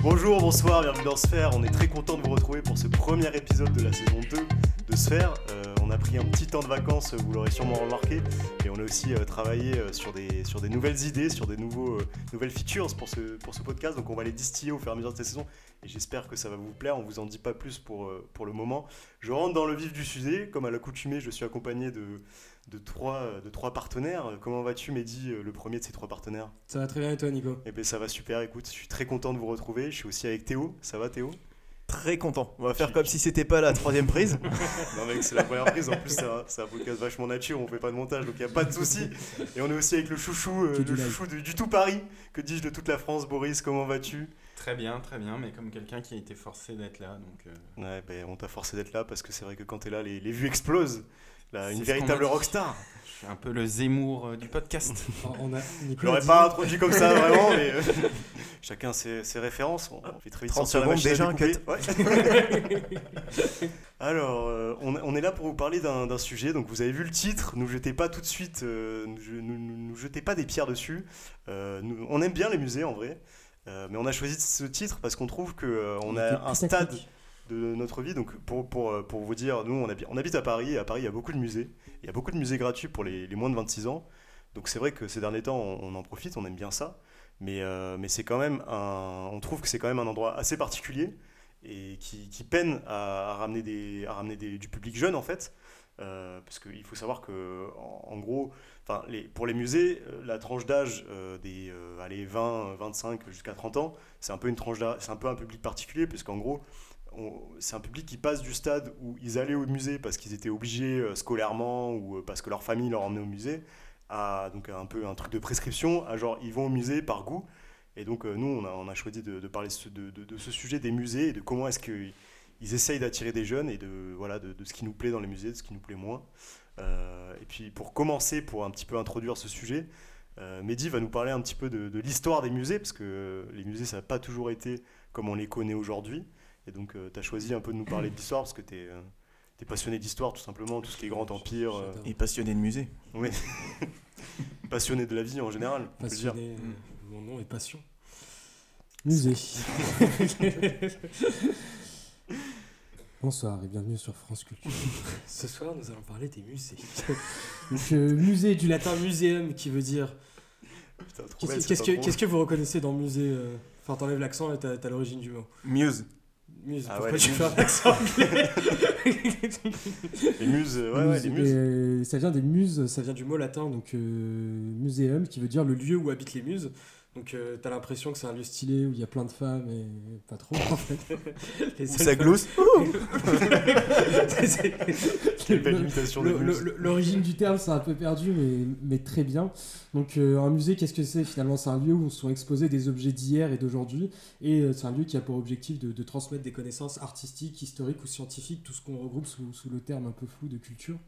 Bonjour, bonsoir, bienvenue dans Sphère. On est très content de vous retrouver pour ce premier épisode de la saison 2 de Sphère. Euh, on a pris un petit temps de vacances, vous l'aurez sûrement remarqué, et on a aussi euh, travaillé euh, sur, des, nouvelles idées, sur des nouveaux, nouvelles features pour ce, podcast. Donc on va les distiller au fur et à mesure de cette saison, et j'espère que ça va vous plaire. On vous en dit pas plus pour, pour le moment. Je rentre dans le vif du sujet. Comme à l'accoutumée, je suis accompagné de, de, trois, de trois partenaires. Comment vas-tu, Mehdi, euh, le premier de ces trois partenaires? Ça va très bien et toi Nico? Eh bien ça va super, écoute, je suis très content de vous retrouver. Je suis aussi avec Théo. Ça va Théo? Très content. On va faire comme si c'était pas la troisième prise. Non mec, c'est la première prise. En plus, c'est un, podcast vachement nature. On fait pas de montage, donc il y a pas de souci. Et on est aussi avec le chouchou, euh, le chouchou du, du tout Paris. Que dis-je de toute la France, Boris? Comment vas-tu? Très bien, très bien, mais comme quelqu'un qui a été forcé d'être là, donc euh, Ouais, ben on t'a forcé d'être là parce que c'est vrai que quand t'es là, les, les vues explosent. Là, une véritable rockstar. je suis un peu le Zemmour euh, du podcast. On a Je l'aurais pas introduit comme ça vraiment, mais euh, chacun ses, ses références. On, on fait très vite 30 sortir la secondes, déjà, découper. Ouais. Alors, euh, on, on est là pour vous parler d'un sujet. Donc, vous avez vu le titre. Nous jetez pas tout de suite, euh, nous, nous- nous- nous jetez pas des pierres dessus. Euh, nous- on aime bien les musées en vrai, Euh, mais on a choisi ce titre parce qu'on trouve que euh, on a un stade de notre vie. Donc, pour, pour, euh, pour vous dire, nous, on, habi- on habite à Paris. Et à Paris, il y a beaucoup de musées. Il y a beaucoup de musées gratuits pour les, les moins de 26 ans. Donc, c'est vrai que ces derniers temps, on, en profite, on aime bien ça. Mais, euh, mais c'est quand même un, on trouve que c'est quand même un endroit assez particulier et qui, qui peine à, ramener, des, à ramener du public jeune en fait. Euh, parce qu'il faut savoir que en, en gros, les, pour les musées, la tranche d'âge des euh, allez, 20, 25 jusqu'à 30 ans, c'est un c'est un peu un public particulier, puisqu'en gros, c'est un public qui passe du stade où ils allaient au musée parce qu'ils étaient obligés euh, scolairement ou euh, parce que leur famille leur emmenait au musée, à donc un peu un truc de prescription, à genre ils vont au musée par goût. Et donc euh, nous, on a, on a choisi de, parler de, de- ce sujet des musées et de comment est-ce qu'ils ils essayent d'attirer des jeunes et de, voilà, de, ce qui nous plaît dans les musées, de ce qui nous plaît moins. Et puis pour commencer, pour un petit peu introduire ce sujet, Mehdi va nous parler un petit peu de l'histoire des musées, parce que les musées, ça n'a pas toujours été comme on les connaît aujourd'hui. Et donc tu as choisi un peu de nous parler de l'histoire, parce que tu es, passionné d'histoire tout simplement, tout ce qui est grand empire, euh. Et passionné de musée. oui. passionné de la vie en général, on peut le dire. Passionné, euh, mon nom est Passion. Musée. Bonsoir et bienvenue sur France Culture. Ce soir, nous allons parler des musées. Donc, euh, musée du latin muséum qui veut dire. Putain, trop Qu'est-ce cette que, que vous reconnaissez dans musée euh, Enfin, t'enlèves l'accent et t'as l'origine du mot. Muse. Musée. Ah Pourquoi ouais, tu fais un accent anglais Les muses, euh, ouais, ouais, les muses. Et ça vient des muses, ça vient du mot latin, donc euh, muséum, qui veut dire le lieu où habitent les muses. Donc euh, t'as l'impression que c'est un lieu stylé où il y a plein de femmes et pas trop en fait. Les Où ça glousse. L'origine du terme, c'est un peu perdu, mais, mais très bien. Donc, euh, un musée, qu'est-ce que c'est Finalement, c'est un lieu où sont exposés des objets d'hier et d'aujourd'hui. Et euh, c'est un lieu qui a pour objectif de, de transmettre des connaissances artistiques, historiques ou scientifiques, tout ce qu'on regroupe sous, sous le terme un peu flou de culture.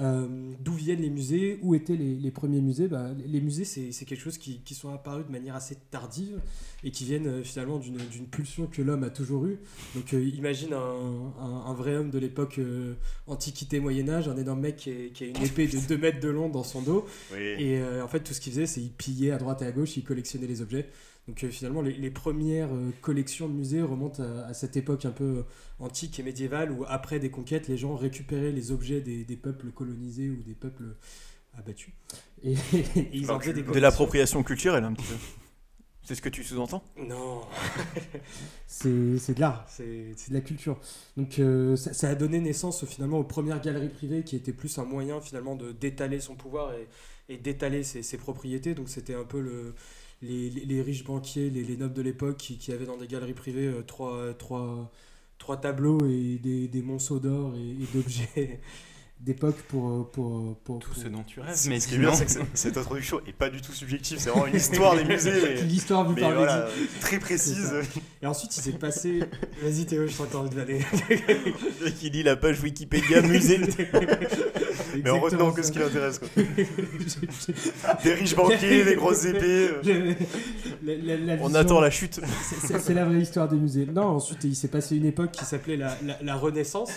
Euh, D'où viennent les musées Où étaient les, les premiers musées bah, les- musées, c'est c'est quelque chose qui, qui sont apparus de manière assez tardive et qui viennent euh, finalement d'une d'une pulsion que l'homme a toujours eue. Donc euh, imagine un, un- un vrai homme de l'époque euh, Antiquité Moyen-Âge, un énorme mec qui, est- qui a une épée de 2 mètres de long dans son dos. Oui. Et en fait, tout ce qu'il faisait, c'est il pillait à droite et à gauche, il collectionnait les objets. Donc euh, finalement, les, les premières euh, collections de musées remontent à, à cette époque un peu euh, antique et médiévale où après des conquêtes, les gens récupéraient les objets des, des peuples colonisés ou des peuples abattus. Et, et ils en faisaient des De l'appropriation culturelle, un petit peu. C'est ce que tu sous-entends? Non. c'est de l'art, c'est de la culture. Donc euh, ça, ça a donné naissance finalement aux premières galeries privées qui étaient plus un moyen finalement de d'étaler son pouvoir et, et d'étaler ses, ses propriétés. Donc c'était un peu le, les, les- riches banquiers, les, les nobles de l'époque qui, qui avaient dans des galeries privées euh, trois, trois, trois tableaux et des, des monceaux d'or et d'objets d'époque pour, pour, pour, Tout pour- ce dont tu rêves, Ce mais qui est bien, c'est que cette- introduction est pas du tout subjective, c'est vraiment une histoire des musées, L'histoire vue mais par le voilà, très précise. Et ensuite, il s'est passé. Vas-y, Théo, je t'entends envie de aller. Qui dit la page Wikipédia musée. Mais en retenant que ce qui l'intéresse. quoi. Des riches banquiers, des grosses épées. euh. La- la- la On attend la chute. C'est- la vraie histoire des musées. Non, ensuite, il s'est passé une époque qui s'appelait la, la- la Renaissance,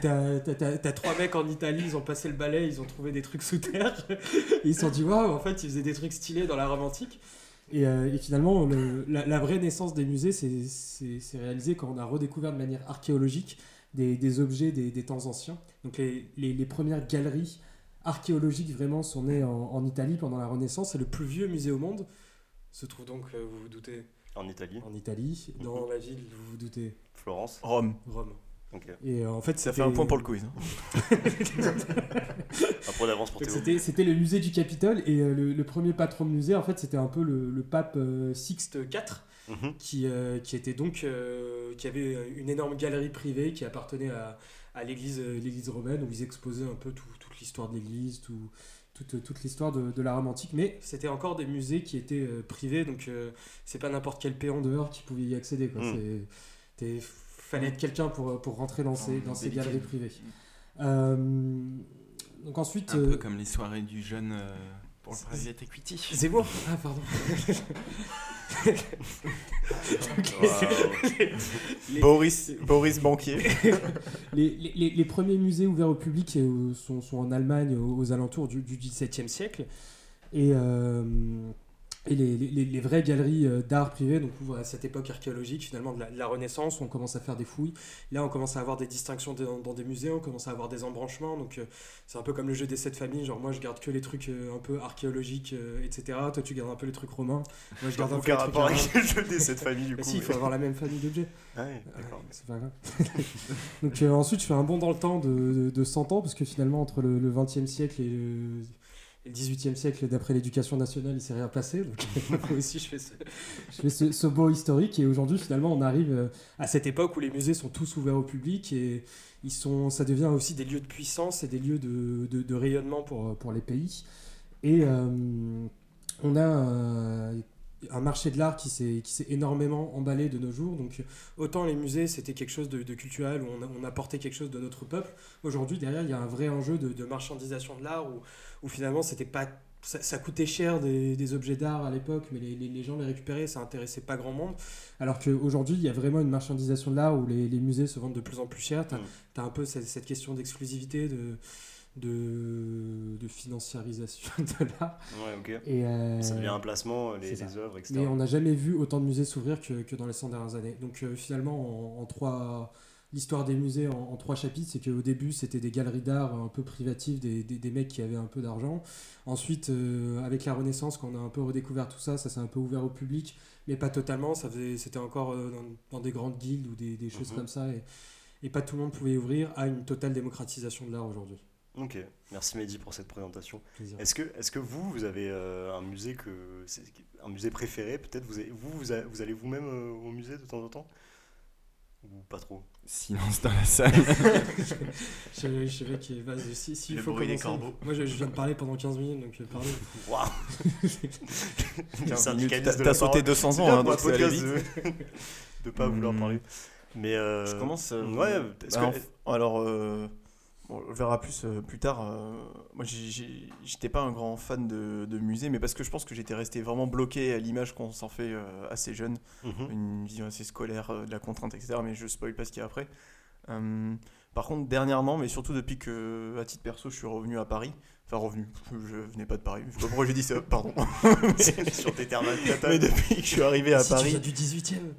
t'as t'as- t'as- t'as trois mecs en Italie, ils ont passé le balai, ils ont trouvé des trucs sous terre, et ils se sont dit, waouh, en fait, ils faisaient des trucs stylés dans la Rome antique. Et, euh, et finalement, le- la, la vraie naissance des musées, c'est- c'est c'est réalisé quand on a redécouvert de manière archéologique des, des objets des, des temps anciens. Donc les, les- les premières galeries archéologiques vraiment sont nées en, en Italie pendant la Renaissance. Et le plus vieux musée au monde se trouve donc, euh, vous vous doutez, En Italie, en Italie, dans la ville, vous vous doutez, Florence. Rome. Rome. Et euh, en fait, Ça fait un point pour le quiz. hein. Un point d'avance pour Donc Théo. C'était le musée du Capitole et euh, le, le premier patron de musée, en fait, c'était un peu le, le pape euh, Sixte IV Mhm. qui, euh, qui était donc euh, qui avait une énorme galerie privée qui appartenait à, à l'église l'église romaine où ils exposaient un peu tout- toute l'histoire de l'église, tout, toute, toute l'histoire de, de la Rome antique. Mais c'était encore des musées qui étaient euh, privés, donc euh, c'est pas n'importe quel péon dehors qui pouvait y accéder. Quoi. Mm. C'est- fallait être quelqu'un pour, pour rentrer dans ces, dans ces galeries privées. Euh, donc ensuite. Un euh, peu comme les soirées du jeune euh, pour le c'est- private equity. Zemmour Ah, pardon. Les- Boris, Boris Banquier. Les, les- les- les premiers musées ouverts au public euh, sont, sont en Allemagne aux, aux alentours du, du XVIIe siècle. Et, euh, et les, les- les vraies galeries euh, d'art privé, donc à cette époque archéologique finalement de la, de la Renaissance, où on commence à faire des fouilles. Là, on commence à avoir des distinctions dans, dans des musées, on commence à avoir des embranchements. Donc euh, c'est un peu comme le jeu des sept familles. Genre moi, je garde que les trucs euh, un peu archéologiques, euh, etc. Toi, tu gardes un peu les trucs romains. Moi, je garde un peu les trucs arabes. avec le jeu des cette famille du Mais coup. si, il faut avoir la même famille d'objets. Ah ouais, d'accord. Ouais, c'est pas grave. Donc euh, ensuite, je fais un bond dans le temps de, de, de 100 ans, parce que finalement, entre le, le 20e siècle et le, le 18e siècle, d'après l'éducation nationale, il s'est rien passé. Donc moi aussi, je fais ce, je fais ce, ce bond historique. Et aujourd'hui, finalement, on arrive euh, à cette époque où les musées sont tous ouverts au public et ils sont, ça devient aussi des lieux de puissance et des lieux de, de, de rayonnement pour, pour les pays. Et euh, on a euh, un marché de l'art qui s'est énormément emballé de nos jours. Donc autant les musées c'était quelque chose de, de culturel où on, on apportait quelque chose de notre peuple. Aujourd'hui derrière il y a un vrai enjeu de, de marchandisation de l'art où, où finalement c'était pas ça, ça coûtait cher des, des objets d'art à l'époque, mais les, les- les gens les récupéraient, ça intéressait pas grand monde. Alors qu'aujourd'hui, il y a vraiment une marchandisation de l'art où les, les musées se vendent de plus en plus cher. Tu as, Mm. un peu cette, cette question d'exclusivité, de, de, de financiarisation de l'art. Ouais, ok. Et, euh, Ça devient un placement, les, ça. les œuvres, etc. mais on n'a jamais vu autant de musées s'ouvrir que, que dans les 100 dernières années. Donc euh, finalement, en, en trois, l'histoire des musées en, en trois chapitres, c'est qu'au début, c'était des galeries d'art un peu privatives, des, des, des mecs qui avaient un peu d'argent. Ensuite, euh, avec la Renaissance, quand on a un peu redécouvert tout ça, ça s'est un peu ouvert au public, mais pas totalement. C'était encore euh, dans, dans des grandes guildes ou des, des choses Mhm. comme ça. Et, et pas tout le monde pouvait ouvrir à une totale démocratisation de l'art aujourd'hui. Ok, merci Mehdi pour cette présentation. Est-ce que, est-ce que vous, vous avez euh, un musée que un musée préféré Peut-être vous, avez- vous, vous, a- vous allez vous-même euh, au musée de temps en temps? Ou pas trop? Silence dans la salle. Je, je savais qu'il va si, si il Le faut bruit des corbeaux. Moi, je, je viens de parler pendant 15 minutes, donc euh, parlez. Waouh Le 15 syndicaliste minutes, T'as de sauté parole. 200 C'est ans, hein, donc podcast vite. de, de pas vouloir Hmm. parler. Mais euh, Je commence. euh, Ouais, bah, que- alors, euh, bon, on verra plus euh, plus tard. euh, moi, j'étais pas un grand fan de, de musée, mais parce que je pense que j'étais resté vraiment bloqué à l'image qu'on s'en fait euh, assez jeune, Mhm. une vision assez scolaire euh, de la contrainte, etc. Mais je spoil pas ce qu'il y a après. Euh, par contre, dernièrement, mais surtout depuis que, à titre perso, je suis revenu à Paris. Enfin, revenu, je venais pas de Paris. Je sais pas pourquoi j'ai dit ça, pardon. Sur tes termes mais depuis que je suis arrivé à si tu Paris, viens du 18 e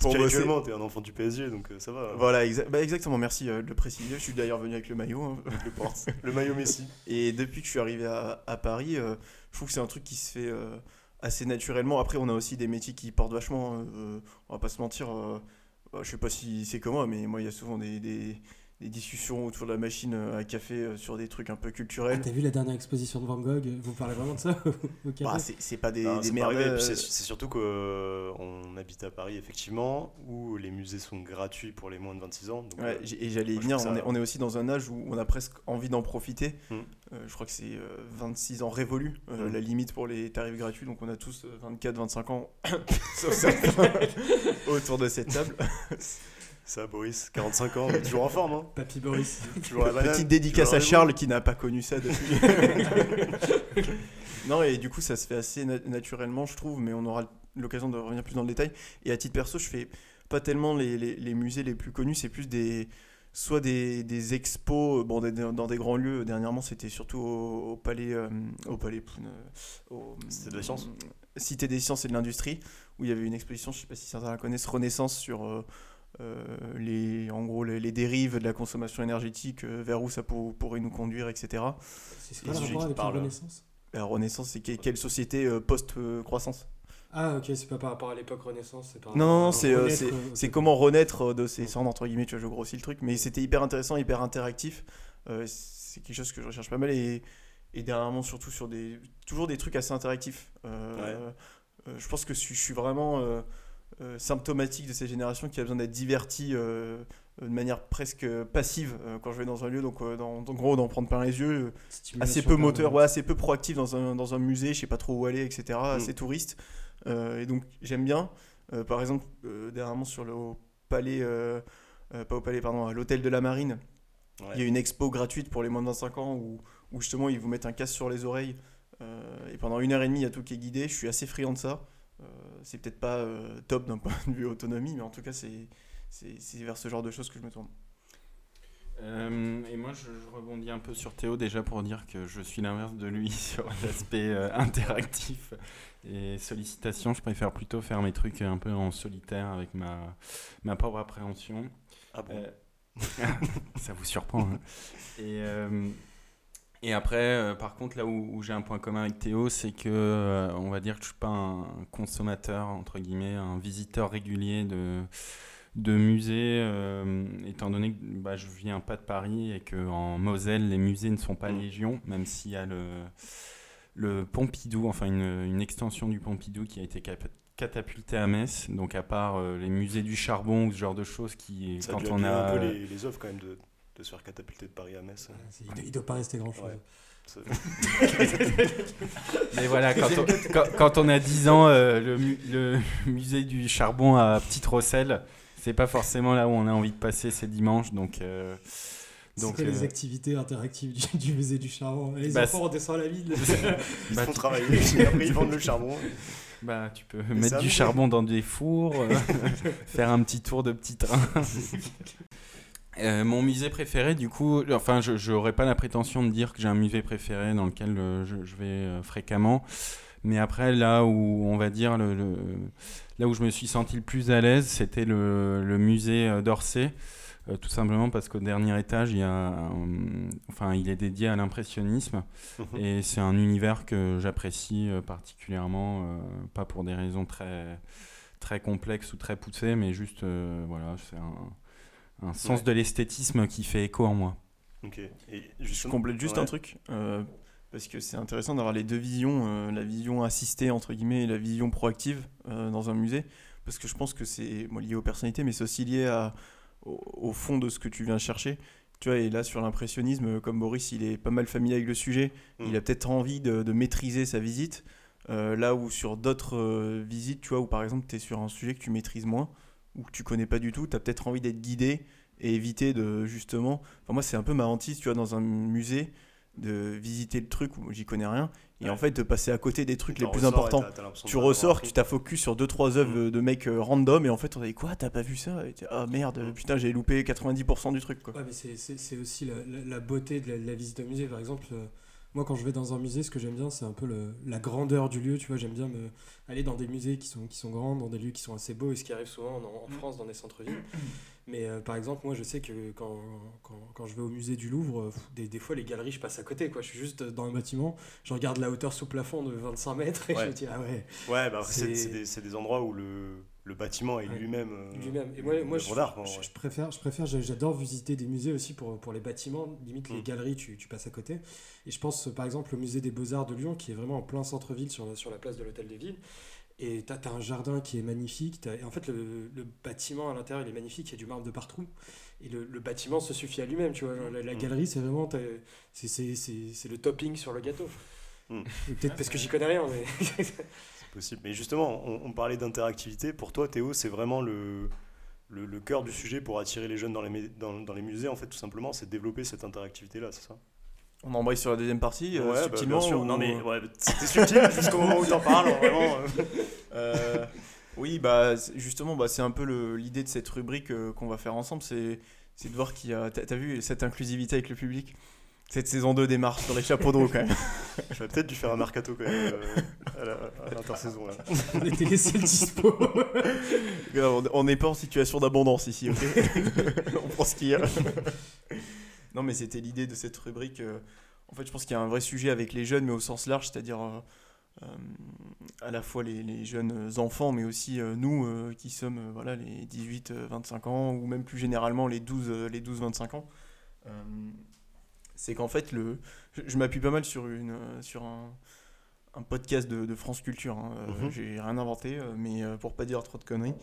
pour bosser, t'es un enfant du PSG, donc euh, ça va. Voilà, exa- bah, exactement, merci euh, de le préciser. Je suis d'ailleurs venu avec le maillot, hein, je pense. Le maillot Messi. Et depuis que je suis arrivé à, à Paris, euh, je trouve que c'est un truc qui se fait assez naturellement. Après, on a aussi des métiers qui portent vachement, euh, on va pas se mentir, bah, je sais pas si c'est comme moi, mais moi, il y a souvent des, des- des discussions autour de la machine euh, à café euh, sur des trucs un peu Ah, culturels. T'as vu la dernière exposition de Van Gogh Vous parlez vraiment de ça au café Bah, c'est c'est pas des, Non, des c'est surtout qu'on habite à Paris, effectivement, où les musées sont gratuits pour les moins de 26 ans. donc, Ouais, euh, et j'allais y venir, on, ça- est, on est aussi dans un âge où on a presque envie d'en profiter. Mm. Euh, je crois que c'est euh, 26 ans révolus, euh, Mm. la limite pour les tarifs gratuits. Donc on a tous 24-25 ans, autour de cette table. Ça, Boris, 45 ans, mais toujours en forme, hein. Papy Boris. Toujours la banane, Petite dédicace toujours à le Charles qui n'a pas connu ça depuis. non, et du coup, ça se fait assez na- naturellement, je trouve, mais on aura l'occasion de revenir plus dans le détail. Et à titre perso, je fais pas tellement les, les- les musées les plus connus, c'est plus des. soit des, des expos bon, des- dans des grands lieux. Dernièrement, c'était surtout au, au palais, euh, au palais, Poun, euh, au- Cité de la Science. Cité des sciences et de l'industrie, où il y avait une exposition, je sais pas si certains la connaissent, Renaissance sur euh, euh, les, en gros les, les dérives de la consommation énergétique, euh, vers où ça pour- pourrait nous conduire, etc. C'est quoi le rapport avec la parlent. Renaissance La Renaissance, c'est que- quelle société euh, post-croissance? Ah, ok, c'est pas par rapport à l'époque Renaissance, c'est par Non, rapport non, non, à c'est euh, euh, comment renaître euh, de ces cendres, entre guillemets, tu vois, je grossis le truc, mais c'était hyper intéressant, hyper interactif. Euh, c'est quelque chose que je recherche pas mal et, et dernièrement, surtout sur des. Toujours des trucs assez interactifs. Euh, euh, je pense que je suis, je suis vraiment euh, symptomatique de cette génération qui a besoin d'être divertie euh, de manière presque passive euh, quand je vais dans un lieu, donc dans, en gros, d'en prendre plein les yeux. assez peu moteur, ouais, assez peu proactif dans un, dans un musée, je sais pas trop où aller, etc. Mm. Assez touriste. Et donc j'aime bien. Par exemple, dernièrement sur le au palais, pas au palais, pardon, à l'hôtel de la Marine, Ouais. il y a une expo gratuite pour les moins de 25 ans où, où justement ils vous mettent un casque sur les oreilles et pendant une heure et demie il y a tout qui est guidé. Je suis assez friand de ça. Euh, c'est peut-être pas euh, top d'un point de vue autonomie, mais en tout cas c'est c'est vers ce genre de choses que je me tourne. Euh, et moi, je, je rebondis un peu sur Théo déjà pour dire que je suis l'inverse de lui sur l'aspect euh, interactif et sollicitation. Je préfère plutôt faire mes trucs un peu en solitaire avec ma, ma propre appréhension. Ah bon? Euh, ça vous surprend. hein. Et, et après, euh, par contre, là où, où j'ai un point commun avec Théo, c'est que euh, on va dire que je suis pas un consommateur entre guillemets, un visiteur régulier de de musées, euh, étant donné que bah, je viens pas de Paris et que en Moselle les musées ne sont pas Mm. légion, même s'il y a le le Pompidou, enfin une, une extension du Pompidou qui a été cap- catapulté à Metz. Donc à part euh, les musées du charbon ou ce genre de choses qui, Ça quand on a un peu les, les offres quand même de, de se faire catapulter de Paris à Metz. Il il doit pas rester grand chose. Ouais. Mais voilà, quand on, quand, quand on a 10 ans, euh, le, mu- le musée du charbon à Petite Rosselle, c'est pas forcément là où on a envie de passer ces dimanches. Donc, euh, C'est donc quoi les euh, activités interactives du, du musée du charbon? Les Bah, enfants, on descend à la ville. Ils bah, font tu, travailler, après ils vendent le charbon. bah, tu peux mettre du charbon dans des fours, euh, faire un petit tour de petit train. Euh, mon musée préféré, du coup, enfin, je n'aurais pas la prétention de dire que j'ai un musée préféré dans lequel euh, je, je vais euh, fréquemment. Mais après, là où on va dire le, le- là où je me suis senti le plus à l'aise, c'était le, le musée d'Orsay. Tout simplement parce qu'au dernier étage, il, y a, enfin, il est dédié à l'impressionnisme. Mhm. Et c'est un univers que j'apprécie particulièrement, pas pour des raisons très, très complexes ou très poussées, mais juste, voilà, c'est un, un sens Ouais. de l'esthétisme qui fait écho en moi. Ok. Et Je complète juste Ouais. un truc, euh, parce que c'est intéressant d'avoir les deux visions, euh, la vision assistée entre guillemets et la vision proactive euh, dans un musée, parce que je pense que c'est lié aux personnalités, mais c'est aussi lié à, au, au fond de ce que tu viens chercher. Tu vois, et là sur l'impressionnisme, comme Boris, il est pas mal familier avec le sujet, Mm. il a peut-être envie de, de maîtriser sa visite, euh, là où sur d'autres euh, visites, tu vois, où par exemple tu es sur un sujet que tu maîtrises moins, ou que tu connais pas du tout, tu as peut-être envie d'être guidé et éviter de justement. Enfin, moi, c'est un peu ma hantise, tu vois, dans un musée, de visiter le truc où j'y connais rien, et Ouais. en fait de passer à côté des trucs les plus importants. t'as- t'as l'impression Tu ressors, tu t'as focus sur 2-3 œuvres de mecs euh, random, et en fait on a dit quoi, t'as pas vu ça? Et Ah merde, Mm. putain, j'ai loupé 90% du truc quoi. Ouais, mais c'est- aussi la, la- la beauté de la, de la visite au musée. Par exemple, euh, moi, quand je vais dans un musée, ce que j'aime bien, c'est un peu le- la grandeur du lieu. Tu vois, j'aime bien me, aller dans des musées qui sont, qui sont grands, dans des lieux qui sont assez beaux, et ce qui arrive souvent en, en France, dans des centres-villes. Mais euh, par exemple, moi, je sais que quand, quand, quand je vais au musée du Louvre, euh, des, des fois, les galeries, je passe à côté. Quoi. Je suis juste dans un bâtiment, je regarde la hauteur sous plafond de 25 mètres, et Ouais. je me dis, ah ouais, Ouais, bah des, c'est des endroits où le, le bâtiment est Ouais. lui-même. euh, lui-même. Et moi, moi une je, ouais. préfère, je préfère, j'a- j'adore visiter des musées aussi pour, pour les bâtiments. Limite, les Mm. galeries, tu, tu passes à côté. Et je pense par exemple au musée des Beaux-Arts de Lyon, qui est vraiment en plein centre-ville, sur la, sur la place de l'Hôtel des Villes. Et tu as, un jardin qui est magnifique. t'as- et en fait, le, le bâtiment à l'intérieur, il est magnifique. Il y a du marbre de partout. Et le, le bâtiment se suffit à lui-même. Tu vois, la, la Mm. galerie, c'est vraiment c'est, le topping sur le gâteau. Mm. Peut-être parce que j'y connais rien. Mais... Possible. Mais justement, on, on parlait d'interactivité. Pour toi, Théo, c'est vraiment le, le, le cœur du sujet pour attirer les jeunes dans les, mé- dans, dans les musées, en fait, tout simplement, c'est de développer cette interactivité-là, c'est ça? On embraye sur la deuxième partie, euh, Ouais, bah, subtilement. bien sûr. ou- Non, mais ouais, c'était subtil jusqu'au moment où t'en parles, vraiment. euh. Euh, oui, bah justement, bah, c'est un peu l'idée de cette rubrique euh, qu'on va faire ensemble. C'est de voir qu'il y a. T'as vu cette inclusivité avec le public? Cette saison 2 démarre sur les chapeaux de roue quand même. J'aurais peut-être dû faire un mercato quand même euh, à l'intersaison. là. On était les seuls dispo. on n'est pas en situation d'abondance ici, ok? On prend ce qu'il y a. non, mais c'était l'idée de cette rubrique. euh, en fait, je pense qu'il y a un vrai sujet avec les jeunes, mais au sens large, c'est-à-dire euh, euh, à la fois les, les jeunes enfants, mais aussi euh, nous euh, qui sommes euh, voilà, les 18-25 ans, ou même plus généralement les 12 euh, les 12-25 ans. C'est qu'en fait, le, je, je m'appuie pas mal sur, une, euh, sur un, un podcast de, de France Culture. hein. Euh, Mhm. J'ai rien inventé, euh, mais euh, pour pas dire trop de conneries.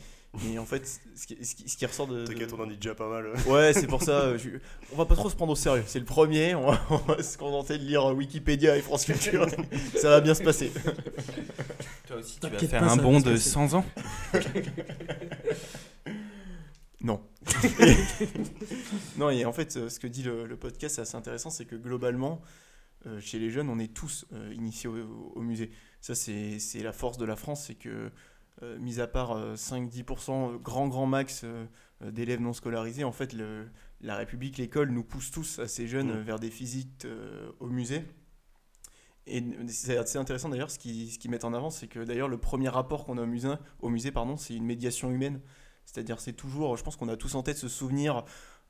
Mais en fait, ce qui, ce qui- ce qui ressort de. de- T'inquiète, on en dit déjà pas mal. Ouais, c'est pour ça. euh, je- On va pas trop se prendre au sérieux. C'est le premier. On va, on va se contenter de lire Wikipédia et France Culture. ça va bien se passer. Toi aussi, tu vas faire pas, un bond de passer. 100 ans. Non. et en fait, euh, ce que dit le, le podcast, c'est assez intéressant, c'est que globalement, euh, chez les jeunes, on est tous euh, initiés au, au musée. Ça, c'est la force de la France, c'est que, euh, mis à part euh, 5-10%, euh, grand, grand max d'élèves non scolarisés, en fait, le- la République, l'école nous pousse tous, assez jeunes, Mm. vers des visites au musée. Et c'est assez intéressant d'ailleurs, ce qu'ils ce mettent en avant, c'est que d'ailleurs le premier rapport qu'on a au musée, au musée c'est une médiation humaine. C'est-à-dire, c'est toujours, je pense qu'on a tous en tête ce souvenir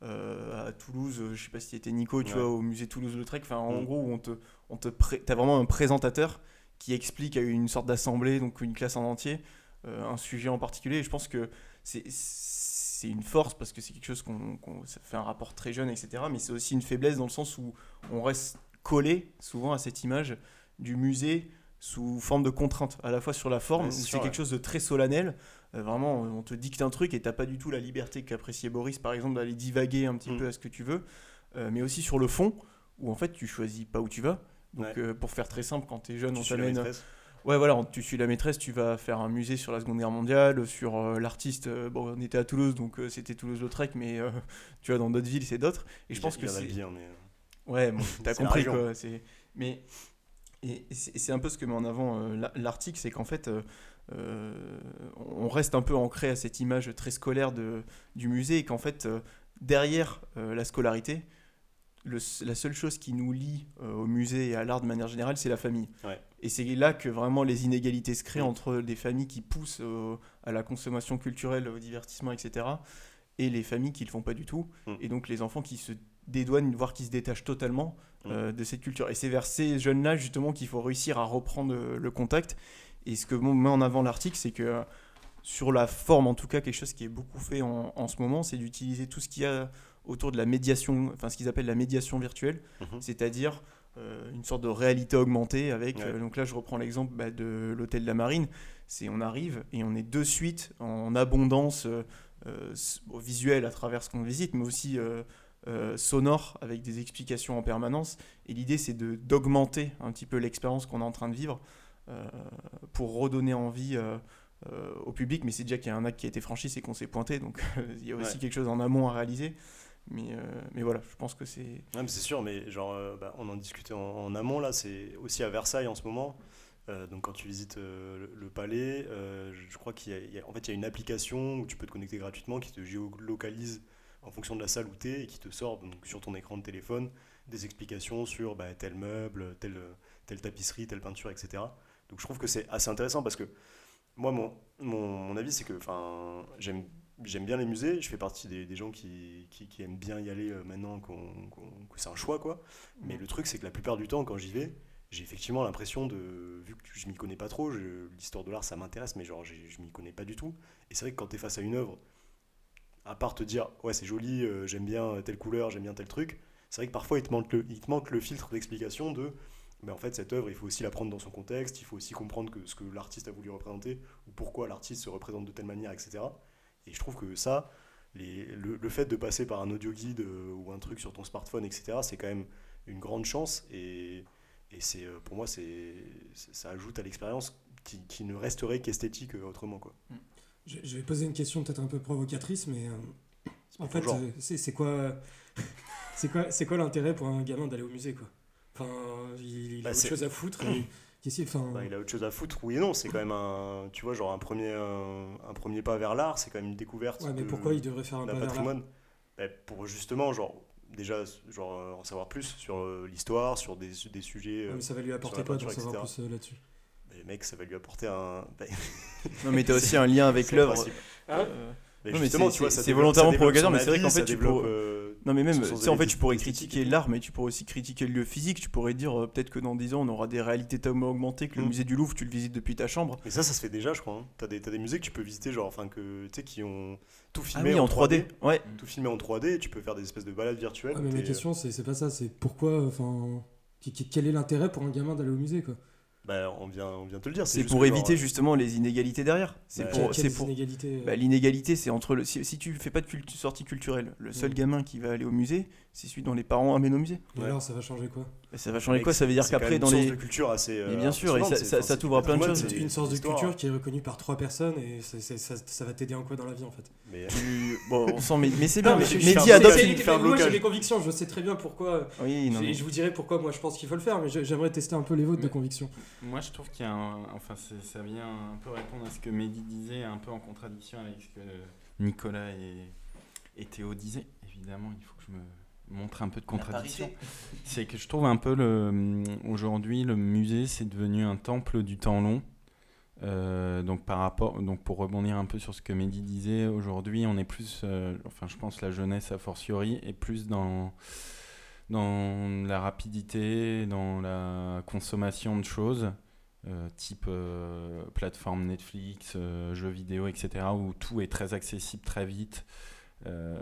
euh, à Toulouse, euh, je sais pas si c'était Nico, tu Ouais. vois, au musée Toulouse-Lautrec, enfin, en Mm. gros, où on te, on te pré- t'as vraiment un présentateur qui explique à une sorte d'assemblée, donc une classe en entier, euh, un sujet en particulier. Et je pense que c'est, une force parce que c'est quelque chose qu'on, ça fait un rapport très jeune, etc. Mais c'est aussi une faiblesse dans le sens où on reste collé souvent à cette image du musée sous forme de contrainte, à la fois sur la forme, Ouais, où c'est quelque ouais. chose de très solennel. Euh, vraiment, on te dicte un truc et t'as pas du tout la liberté qu'appréciait Boris, par exemple, d'aller divaguer un petit Mm. peu à ce que tu veux. Euh, mais aussi sur le fond, où en fait tu choisis pas où tu vas. Donc, Ouais. euh, pour faire très simple, quand tu es jeune, Tu on t'amène. Ouais, voilà, tu suis la maîtresse, tu vas faire un musée sur la Seconde Guerre mondiale, sur euh, l'artiste. euh, bon, on était à Toulouse, donc euh, c'était Toulouse-Lautrec, mais tu vois, dans d'autres villes, c'est d'autres. Et je pense il que c'est. mais. Ouais, bon, t'as compris quoi. Mais et c'est un peu ce que met en avant euh, la- l'article, c'est qu'en fait, euh, euh, on reste un peu ancré à cette image très scolaire de, du musée et qu'en fait, derrière la scolarité, le la seule chose qui nous lie au musée et à l'art de manière générale, c'est la famille. Ouais. Et c'est là que vraiment les inégalités se créent entre des familles qui poussent au- à la consommation culturelle, au divertissement, etc., et les familles qui le font pas du tout. Mm. Et donc les enfants qui se dédouanent, voire qui se détachent totalement Mm. euh, de cette culture. Et c'est vers ces jeunes-là, justement, qu'il faut réussir à reprendre euh, le contact. Et ce que met en avant l'article, c'est que euh, sur la forme, en tout cas, quelque chose qui est beaucoup fait en, en ce moment, c'est d'utiliser tout ce qu'il y a autour de la médiation, enfin ce qu'ils appellent la médiation virtuelle, Mhm. c'est-à-dire euh, une sorte de réalité augmentée avec. Ouais. euh, donc là, je reprends l'exemple bah, de l'hôtel de la Marine. C'est on arrive et on est de suite en abondance euh, euh, s- au visuel à travers ce qu'on visite, mais aussi euh, sonore avec des explications en permanence. Et l'idée, c'est de d'augmenter un petit peu l'expérience qu'on est en train de vivre euh, pour redonner envie. euh, au public, mais c'est déjà qu'il y a un acte qui a été franchi, c'est qu'on s'est pointé, donc il y a aussi Ouais. quelque chose en amont à réaliser. Mais, mais voilà, je pense que c'est. Ouais, c'est sûr, mais genre, bah, on en discutait en, en amont là, c'est aussi à Versailles en ce moment. Euh, donc quand tu visites euh, le, le palais, euh, je, je crois qu'il y y a- en fait, il y a une application où tu peux te connecter gratuitement qui te géolocalise en fonction de la salle où tu es et qui te sort donc, sur ton écran de téléphone des explications sur bah, tel meuble, telle, telle tapisserie, telle peinture, etc. Donc je trouve que c'est assez intéressant parce que moi, mon, mon, mon avis, c'est que j'aime j'aime bien les musées, je fais partie des, des gens qui, qui, qui aiment bien y aller euh, maintenant que c'est un choix, quoi. Mais le truc, c'est que la plupart du temps, quand j'y vais, j'ai effectivement l'impression de. Vu que je m'y connais pas trop, l'histoire de l'art, ça m'intéresse, mais genre, je m'y connais pas du tout. Et c'est vrai que quand tu es face à une œuvre, à part te dire, ouais, c'est joli, euh, j'aime bien telle couleur, j'aime bien tel truc, c'est vrai que parfois, il te manque le, il te manque le filtre d'explication de. Mais en fait, cette œuvre, il faut aussi la prendre dans son contexte, il faut aussi comprendre que, ce que l'artiste a voulu représenter, ou pourquoi l'artiste se représente de telle manière, etc. Et je trouve que ça, les- le, le fait de passer par un audio guide euh, ou un truc sur ton smartphone, etc., c'est quand même une grande chance. Et, et c'est, euh, pour moi, c'est, ça ajoute à l'expérience qui, ne resterait qu'esthétique euh, autrement. Quoi. Je, je vais poser une question peut-être un peu provocatrice, mais euh, en fait, euh, c'est quoi, c'est quoi, c'est quoi l'intérêt pour un gamin d'aller au musée, quoi? Enfin, il, il Bah, a autre chose à foutre. et enfin, Bah, il a autre chose à foutre, oui et non. C'est quand même un, tu vois, genre un premier, un, un premier pas vers l'art, c'est quand même une découverte. ouais, mais de- pourquoi il devrait faire un vers patrimoine? bah, pour justement, genre, déjà, genre, en savoir plus sur euh, l'histoire, sur des, des sujets. Ouais, mais ça va lui apporter quoi d'en savoir plus là-dessus? Bah, mec, ça va lui apporter un. bah, Non, mais t'as aussi un lien avec l'œuvre. principe. euh, Mais Non, mais justement, c'est- tu vois, c'est- volontairement provocateur, mais c'est vrai qu'en fait, tu pourrais- euh, Non mais même, tu en fait, tu pourrais critiquer et l'art, mais tu pourrais aussi critiquer le lieu physique. Tu pourrais dire euh, peut-être que dans 10 ans, on aura des réalités tellement augmentées que le Mm. musée du Louvre, tu le visites depuis ta chambre. Mais ça, ça se fait déjà, je crois. hein. T'as des, t'as des musées que tu peux visiter, genre, enfin, que, tu sais, qui ont tout Ah filmé oui, en 3D. Ouais. Tout filmé en 3D, et tu peux faire des espèces de balades virtuelles. Ah, mais ma t'es- question, c'est pas ça, c'est pourquoi, enfin, quel est l'intérêt pour un gamin d'aller au musée, quoi? Bah, on vient, on vient de te le dire. C'est pour genre, éviter justement les inégalités derrière. C'est Bah, pour, c'est euh, Bah, L'inégalité, c'est entre le. Si, si tu fais pas de cultu- sortie culturelle, le seul Mm. gamin qui va aller au musée, c'est celui dont les parents amènent au musée. Et alors, ça va changer quoi? Et ça va changer quoi? Ça veut dire qu'après, dans une source les. de culture assez. euh, Mais bien sûr, et ça- t'ouvre à plein de choses. c'est Une source de culture qui est reconnue par trois personnes et ça, ça va t'aider en quoi dans la vie en fait? Mais tu- Bon, on sent, mais, mais c'est Non, bien. mais Mais, je- je mais fais un dis adopte une. Moi j'ai mes convictions, je sais très bien pourquoi. Oui, non, Et mais- je vous dirai pourquoi moi je pense qu'il faut le faire, mais j'ai- j'aimerais tester un peu les vôtres de convictions. Moi, je trouve qu'il y a un. Enfin, ça vient un peu répondre à ce que Mehdi disait, un peu en contradiction avec ce que Nicolas et, et Théo disaient. Évidemment, il faut que je me montre un peu de contradiction. C'est que je trouve un peu le. Aujourd'hui, le musée, c'est devenu un temple du temps long. Euh, donc par rapport, donc pour rebondir un peu sur ce que Mehdi disait, aujourd'hui on est plus, euh, enfin je pense la jeunesse a fortiori est plus dans dans la rapidité, dans la consommation de choses, euh, type plateforme Netflix, jeux vidéo, etc., où tout est très accessible très vite. Euh,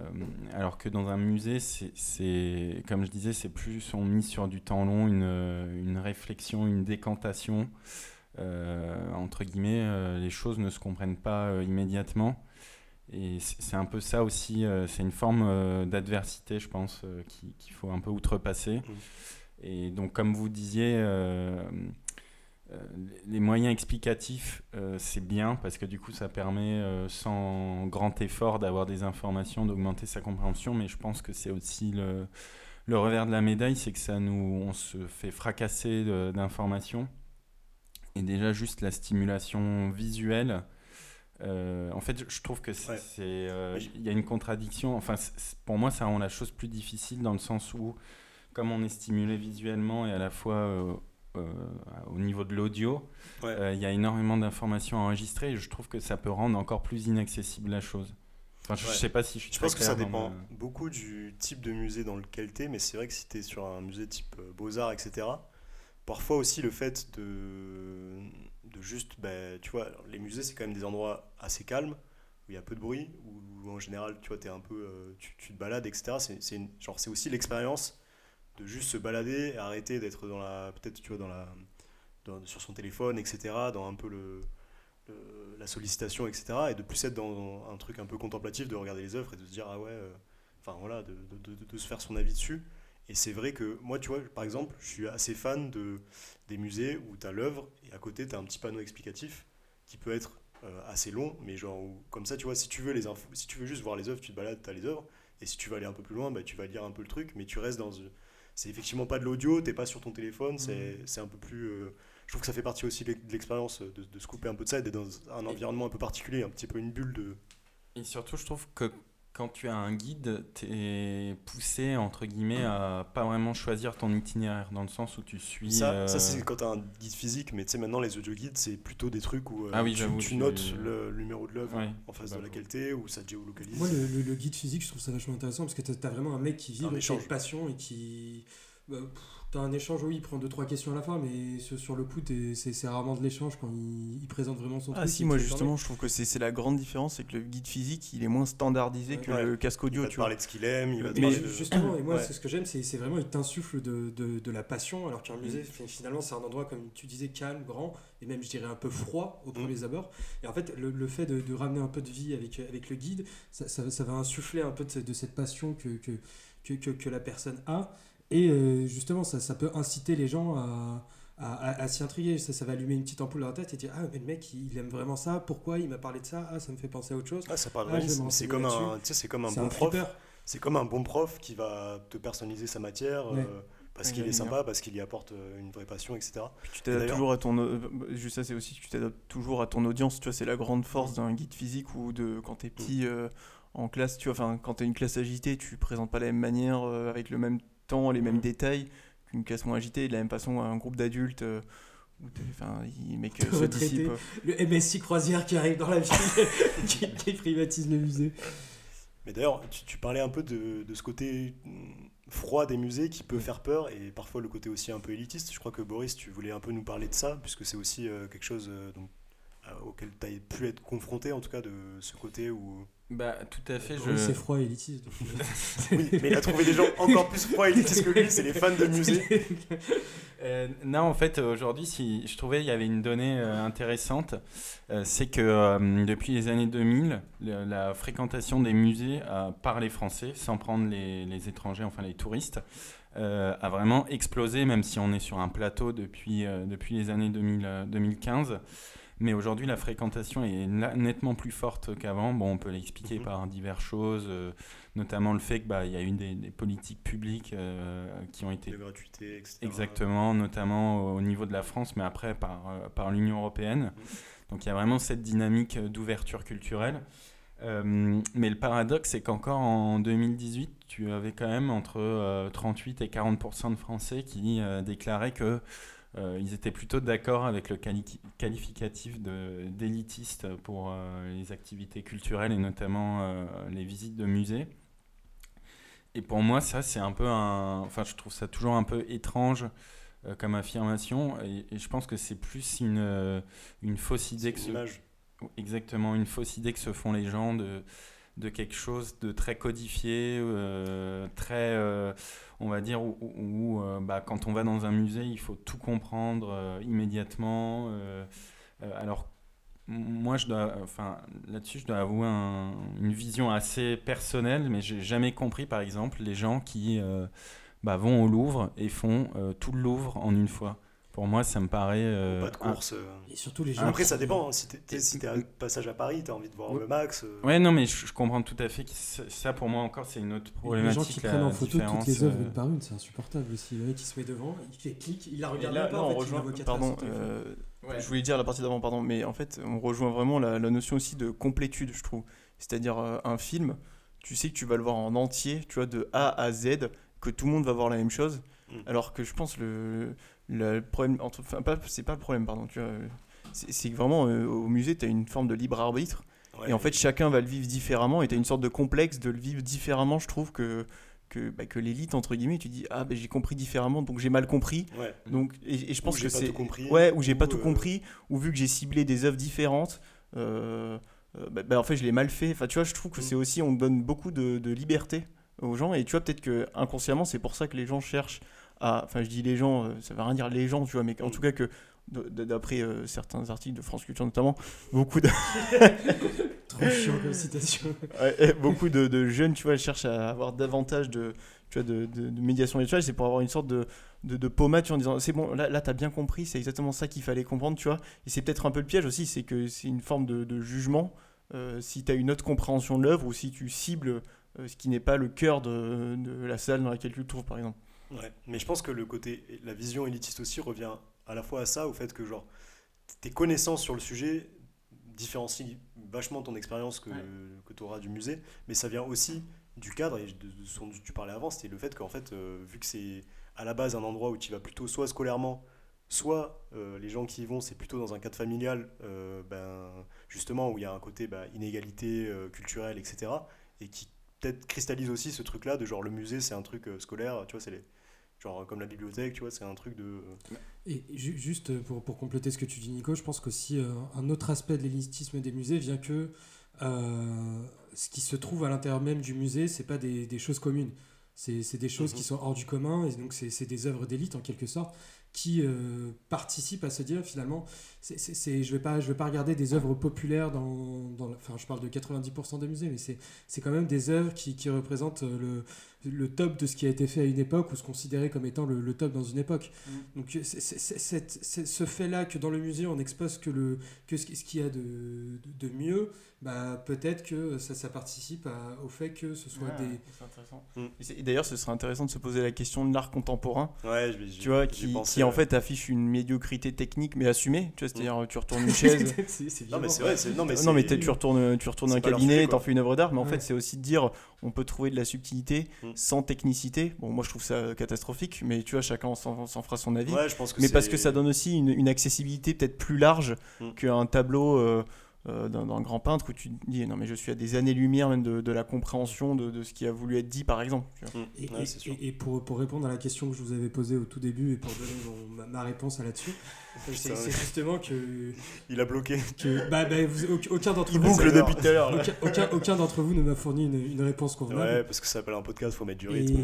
alors que dans un musée, c'est- comme je disais, c'est plus on mise sur du temps long, une, une réflexion, une décantation. Euh, entre guillemets, euh, les choses ne se comprennent pas immédiatement. Et c'est un peu ça aussi, euh, c'est une forme euh, d'adversité, je pense, euh, qui- qu'il faut un peu outrepasser. Et donc, comme vous disiez, euh, les moyens explicatifs, euh, c'est bien parce que du coup, ça permet, euh, sans grand effort, d'avoir des informations, d'augmenter sa compréhension. Mais je pense que c'est aussi le, le revers de la médaille, c'est que ça nous, on se fait fracasser d'informations. Et déjà, juste la stimulation visuelle. en fait, je trouve que c'est, Ouais. il y a une contradiction. Enfin, pour moi, ça rend la chose plus difficile dans le sens où, comme on est stimulé visuellement et à la fois au niveau de l'audio, Ouais. euh, il y a énormément d'informations enregistrées et je trouve que ça peut rendre encore plus inaccessible la chose. Enfin, je Ouais. sais pas si je suis Je pense que ça dépend beaucoup du type de musée dans lequel tu es, mais c'est vrai que si tu es sur un musée type euh, Beaux-Arts, etc., parfois aussi le fait de, de juste, bah, tu vois, les musées, c'est quand même des endroits assez calmes, où il y a peu de bruit, où, en général, tu vois, es un peu, euh, tu, tu te balades, etc. C'est aussi l'expérience de juste se balader, arrêter d'être dans la, peut-être, tu vois, dans la, sur son téléphone, etc., dans un peu le, la sollicitation, etc., et de plus être dans un truc un peu contemplatif, de regarder les œuvres et de se dire, ah ouais, euh, enfin voilà, de, de- se faire son avis dessus. Et c'est vrai que moi, tu vois, par exemple, je suis assez fan de, des musées où tu as l'œuvre et à côté, tu as un petit panneau explicatif qui peut être euh, assez long, mais genre, comme ça, tu vois, si tu veux les infos, si tu veux juste voir les œuvres, tu te balades, tu as les œuvres, et si tu veux aller un peu plus loin, bah, tu vas lire un peu le truc, mais tu restes dans. C'est effectivement pas de l'audio, t'es pas sur ton téléphone, c'est c'est un peu plus. euh, je trouve que ça fait partie aussi de l'expérience de, de se couper un peu de ça et d'être dans un environnement un peu particulier, un petit peu une bulle de. Et surtout, je trouve que quand tu as un guide, tu es poussé, entre guillemets, à pas vraiment choisir ton itinéraire, dans le sens où tu suis... Ça, euh, ça c'est quand t'as un guide physique, mais tu sais, maintenant les audio guides, c'est plutôt des trucs où euh, Ah oui, tu, tu tu- notes le, le numéro de l'œuvre Ouais. en face Bah, de la qualité, ou ça te géolocalise. Moi, le, le- le guide physique, je trouve ça vachement intéressant parce que t'as as vraiment un mec qui vit Un avec échange. une passion et qui. bah, pff, T'as un échange, oui, il prend deux trois questions à la fin, mais sur, le coup, c'est rarement de l'échange quand il, il présente vraiment son Ah truc. si, il moi justement, je trouve que c'est c'est la grande différence, c'est que le guide physique, il est moins standardisé que Ouais. le casque il audio, va te tu vois. parler de ce qu'il aime, il va te Mais de... justement, et moi, Ouais. c'est ce que j'aime, c'est c'est vraiment, il t'insuffle de, de, de la passion, alors Mm. qu'un musée, fi- finalement, c'est un endroit, comme tu disais, calme, grand, et même, je dirais, un peu froid au Mm. premier abord. Et en fait, le, le fait de, de ramener un peu de vie avec, avec le guide, ça, ça, ça va insuffler un peu de, cette- de cette passion que, que, que, que, que la personne a. Et euh, justement, ça, ça peut inciter les gens à, à, à- à s'y intriguer. Ça, ça va allumer une petite ampoule dans la tête et dire Ah, mais le mec, il aime vraiment ça, pourquoi il m'a parlé de ça? Ah, ça me fait penser à autre chose. Ah, ça parle Ah, c'est comme un, là-dessus. tu sais, c'est comme un bon un prof. C'est comme un bon prof qui va te personnaliser sa matière Ouais. euh, parce qu'il est sympa, parce qu'il y apporte euh, une vraie passion, etc. Puis tu t'adaptes toujours à ton juste ça c'est aussi que tu t'adaptes toujours à ton audience tu vois c'est la grande force d'un guide physique ou de quand t'es petit euh, en classe, tu vois, enfin, quand tu as une classe agitée, tu présentes pas la même manière, euh, avec le même temps, les mêmes détails qu'une classe moins agitée. De la même façon, un groupe d'adultes, euh, où enfin, les mecs euh, se Retraités. dissipent. Le MSI croisière qui arrive dans la ville, qui, qui privatise le musée. Mais d'ailleurs, tu, tu parlais un peu de, de ce côté froid des musées qui peut faire peur et parfois le côté aussi un peu élitiste. Je crois que Boris, tu voulais un peu nous parler de ça, puisque c'est aussi euh, quelque chose euh, donc, euh, auquel tu as pu être confronté, en tout cas, de ce côté où. Bah, tout à fait. Oui, c'est Je... froid et élitiste. donc, euh, Oui, mais il a trouvé des gens encore plus froids et élitistes que lui, c'est les fans de musées. Euh, non, en fait, euh, aujourd'hui, si je trouvais il y avait une donnée euh, intéressante, euh, c'est que euh, depuis les années 2000, le- la fréquentation des musées euh, par les Français, sans prendre les, les étrangers, enfin les touristes, euh, a vraiment explosé, même si on est sur un plateau depuis, euh, depuis les années 2000, euh, 2015. Mais aujourd'hui, la fréquentation est nettement plus forte qu'avant. Bon, on peut l'expliquer Mhm. par diverses choses, euh, notamment le fait qu'il bah, y a eu des, des politiques publiques euh, qui ont été De gratuité, etc. Exactement, notamment au niveau de la France, mais après par, euh, par l'Union européenne. Donc il y a vraiment cette dynamique d'ouverture culturelle. Mais le paradoxe, c'est qu'encore en 2018, tu avais quand même entre euh, 38 et 40% de Français qui déclaraient que euh, ils étaient plutôt d'accord avec le quali- qualificatif d'élitiste pour euh, les activités culturelles et notamment euh, les visites de musées. Et pour moi, ça, c'est un peu un. Enfin, je trouve ça toujours un peu étrange comme affirmation. Et, et je pense que c'est plus une, une fausse idée que une image. Exactement, une fausse idée que se font les gens de, de quelque chose de très codifié, très, on va dire, où, euh, bah, quand on va dans un musée, il faut tout comprendre euh, immédiatement. euh, alors, moi, je dois, enfin, là-dessus, je dois avouer un- une vision assez personnelle, mais j'ai jamais compris, par exemple, les gens qui bah, vont au Louvre et font tout le Louvre en une fois. Pour moi, ça me paraît. euh, pas de un- course. euh. Et surtout les gens. Après, ça dépend. hein. Si t'es si t'es à passage à Paris, t'as envie de voir Ouais. le max. euh, Ouais, non, mais je, je comprends tout à fait que ça, pour moi encore, c'est une autre Les problématique. gens qui prennent en photo toutes différence, les œuvres euh, une par une, c'est insupportable aussi. Le mec qui se met devant, il fait clic, il la Et regarde là, pas. là, en on fait, il rejoint, pardon, euh, Ouais. je voulais dire la partie d'avant, pardon, mais en fait, on rejoint vraiment la, la notion aussi de complétude, je trouve. C'est-à-dire euh, un film, tu sais que tu vas le voir en entier, tu vois, de A à Z, que tout le monde va voir la même chose, Mm. alors que je pense le, le problème, enfin, pas, c'est pas le problème, pardon, tu vois, euh, c'est que vraiment euh, au musée, tu as une forme de libre arbitre, ouais. et en fait, chacun va le vivre différemment, et tu as une sorte de complexe de le vivre différemment, je trouve que. Que, bah, que l'élite, entre guillemets, tu dis Ah, ben j'ai compris différemment, donc j'ai mal compris. Ouais. Donc, et, et je pense Ou que j'ai pas c'est tout compris, ouais ou j'ai pas ou, tout euh, compris ou vu que j'ai ciblé des œuvres différentes euh, euh, bah, bah, en fait je l'ai mal fait enfin tu vois je trouve que Mm. c'est aussi on donne beaucoup de, de liberté aux gens et tu vois peut-être que inconsciemment c'est pour ça que les gens cherchent à enfin je dis les gens euh, ça veut rien dire les gens tu vois mais en Mm. tout cas que d'après euh, certains articles de France Culture notamment beaucoup de Trop chiant comme citation. Ouais, et beaucoup de, de jeunes, tu vois, cherchent à avoir davantage de, tu vois, de, de, de médiation virtuelle. C'est pour avoir une sorte de, de, de pommade, tu vois, en disant c'est bon, là, là tu as bien compris, c'est exactement ça qu'il fallait comprendre, tu vois. Et c'est peut-être un peu le piège aussi, c'est que c'est une forme de, de jugement. euh, si tu as une autre compréhension de l'œuvre ou si tu cibles euh, ce qui n'est pas le cœur de, de la salle dans laquelle tu te trouves, par exemple. Ouais, mais je pense que le côté, la vision élitiste aussi revient à la fois à ça, au fait que genre tes connaissances sur le sujet différencient vachement ton expérience que, Ouais. que tu auras du musée, mais ça vient aussi du cadre, et de, ce dont tu parlais avant, c'était le fait qu'en fait, euh, vu que c'est à la base un endroit où tu vas plutôt soit scolairement, soit euh, les gens qui y vont, c'est plutôt dans un cadre familial, euh, ben, justement, où il y a un côté bah, inégalité culturelle, etc., et qui peut-être cristallise aussi ce truc-là de genre le musée, c'est un truc scolaire, tu vois, c'est les genre euh, comme la bibliothèque, tu vois, c'est un truc de. euh, Et ju- juste pour, pour compléter ce que tu dis, Nico, je pense qu'aussi euh, un autre aspect de l'élitisme des musées vient que euh, ce qui se trouve à l'intérieur même du musée, c'est pas des, des choses communes. C'est des choses Mhm. qui sont hors du commun, et donc c'est des œuvres d'élite en quelque sorte qui euh, participent à se dire finalement, c'est- c'est- je vais pas je vais pas regarder des œuvres populaires dans, dans la- enfin je parle de 90% des musées, mais c'est quand même des œuvres qui, qui représentent euh, le le top de ce qui a été fait à une époque ou se considérer comme étant le, le top dans une époque. Mm. Donc c'est- c'est- ce fait-là que dans le musée on expose que, le, que ce, qui- ce qu'il y a de, de, de mieux, bah, peut-être que ça, ça participe à- au fait que ce soit Ouais, des... c'est intéressant. Mm. D'ailleurs, ce serait intéressant de se poser la question de l'art contemporain, Ouais, je tu vois, qui, en ouais. fait affiche une médiocrité technique mais assumée. Tu vois, c'est-à-dire tu retournes une chaise. Non, mais c'est vrai, c'est. Non, mais, non mais tu retournes, tu retournes un cabinet, t'en fais une œuvre d'art, mais en Ouais. fait c'est aussi de dire on peut trouver de la subtilité Mm. sans technicité. Bon moi je trouve ça catastrophique, mais tu vois chacun s'en fera son avis. Ouais, je pense que mais parce que ça donne aussi une, une accessibilité peut-être plus large Mm. qu'un tableau euh, euh, d'un grand peintre où tu te dis non mais je suis à des années-lumière même de, de la compréhension de, de ce qui a voulu être dit par exemple. tu vois. Mm. Et, Ouais, pour, pour répondre à la question que je vous avais posée au tout début et pour donner mon- ma, ma réponse à là-dessus, c'est justement que, Il a bloqué. que bah, bah, vous- aucun d'entre Il vous, boucle depuis tout à l'heure. aucun, aucun, aucun d'entre vous ne m'a fourni une, une réponse convenable. Ouais, parce que ça s'appelle un podcast, faut mettre du rythme.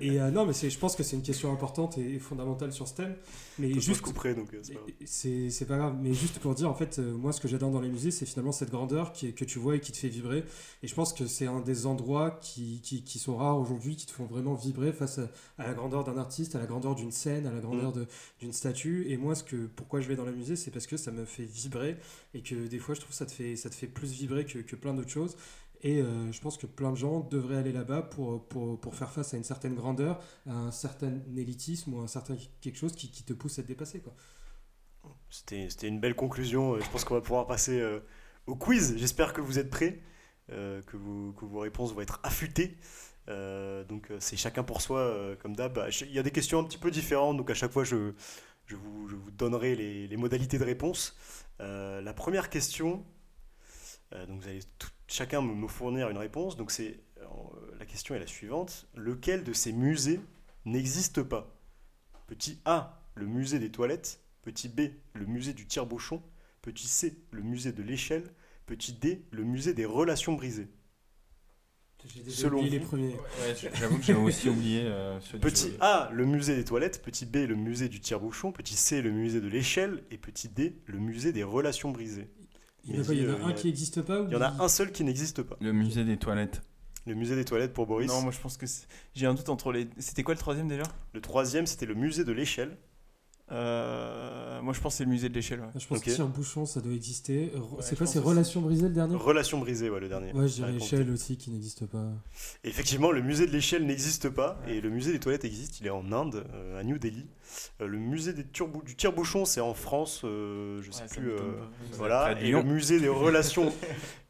et, euh, non, mais je pense que c'est une question importante et, et fondamentale sur ce thème. Mais Je juste, couperai, donc euh, c'est pas pas grave, mais juste pour dire, en fait, euh, moi, ce que j'adore dans les musées, c'est finalement cette grandeur qui que tu vois et qui te fait vibrer. Et je pense que c'est un des endroits qui, qui, qui sont rares aujourd'hui, qui te font vraiment vibrer face à, à la grandeur d'un artiste, à la grandeur d'une scène, à la grandeur de- d'une statue. Et moi, que, pourquoi je vais dans le musée, c'est parce que ça me fait vibrer et que des fois, je trouve que ça te fait, ça te fait plus vibrer que, que plein d'autres choses. Et euh, je pense que plein de gens devraient aller là-bas pour, pour, pour faire face à une certaine grandeur, à un certain élitisme ou à un certain quelque chose qui, qui te pousse à te dépasser. C'était une belle conclusion. Euh, Je pense qu'on va pouvoir passer euh, au quiz. J'espère que vous êtes prêts, que, vous, que vos réponses vont être affûtées. Donc c'est chacun pour soi, comme d'hab. Chaque- Il y a des questions un petit peu différentes, donc à chaque fois je, je, vous, donnerai les, modalités de réponse. Euh, la première question, euh, donc vous allez chacun me, me fournir une réponse. Donc c'est euh, la question est la suivante lequel de ces musées n'existe pas? Petit A, le musée des toilettes. Petit B, le musée du tire-bouchon. Petit C, le musée de l'échelle. Petit D, le musée des relations brisées. J'ai déjà Selon oublié les premiers. Ouais, j'avoue que j'avais aussi oublié euh, ceux du- Petit A, le musée des toilettes. Petit B, le musée du tire-bouchon. Petit C, le musée de l'échelle. Et petit D, le musée des relations brisées. Il y en a, pas- y un euh, qui n'existe pas ou Il y en a un seul qui n'existe pas. Le musée des toilettes. Le musée des toilettes pour Boris. Non moi je pense que j'ai un doute entre les. C'était quoi le troisième déjà? Le troisième, c'était le musée de l'échelle. Euh, Moi je pense que c'est le musée de l'échelle. ouais. Je pense que tire-bouchon, ça doit exister. Re- Ouais, c'est quoi, c'est. Relations brisées le dernier? Relations brisées, ouais, le dernier. Ouais, je dirais Ouais, échelle aussi qui n'existe pas. Et Effectivement, le musée de l'échelle n'existe pas et le musée des toilettes existe. Il est en Inde, euh, à New Delhi. Euh, le musée des turbou- du tire-bouchon, c'est en France, euh, je sais plus. euh, voilà. Et le musée des relations,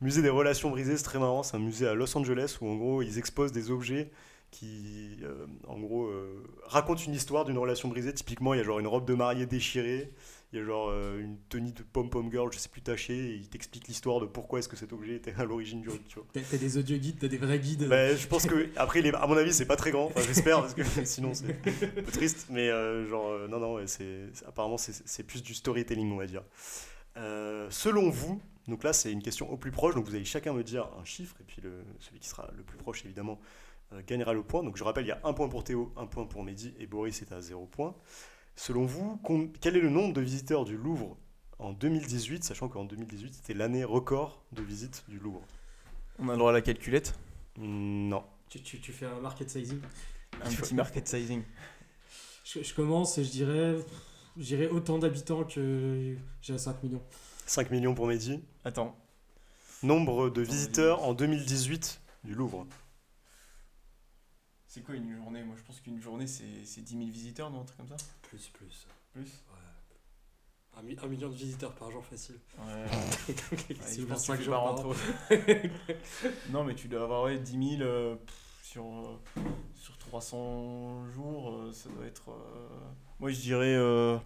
musée des relations brisées, c'est très marrant. C'est un musée à Los Angeles où en gros ils exposent des objets qui, euh, en gros, euh, racontent une histoire d'une relation brisée. Typiquement, il y a genre une robe de mariée déchirée. Il y a genre euh, une tenue de pom-pom girl, je sais plus tachée, et il t'explique l'histoire de pourquoi est-ce que cet objet était à l'origine du tu vois. T'as des audio guides, t'as des vrais guides. Bah, je pense que après, à mon avis, c'est pas très grand. Enfin, j'espère parce que sinon c'est un peu triste. Mais genre, non, non, ouais, c'est apparemment c'est c'est plus du storytelling, on va dire. Selon vous, donc là c'est une question au plus proche. Donc vous allez chacun me dire un chiffre et puis le, celui qui sera le plus proche évidemment gagnera le point. Donc je rappelle, il y a un point pour Théo, un point pour Mehdi et Boris est à zéro point. Selon vous, quel est le nombre de visiteurs du Louvre en 2018, sachant qu'en 2018 c'était l'année record de visite du Louvre? On a le droit à la calculette? Hmm, Non. Tu, tu- tu fais un market sizing? Un petit market sizing. Je, je commence et je dirais, je dirais autant d'habitants que j'ai 5 millions. 5 millions pour Mehdi? Attends. Nombre de visiteurs en 2018 du Louvre. C'est quoi une journée? Moi je pense qu'une journée c'est c'est 10 000 visiteurs, non Un truc comme ça? Plus, plus. Plus? Un, mi- un million de visiteurs par jour facile. Ouais. Je pense que par an. au- non mais tu dois avoir ouais, 10 000 euh, pff, sur, euh, sur 300 jours, euh, ça doit être... euh, Moi je dirais... euh,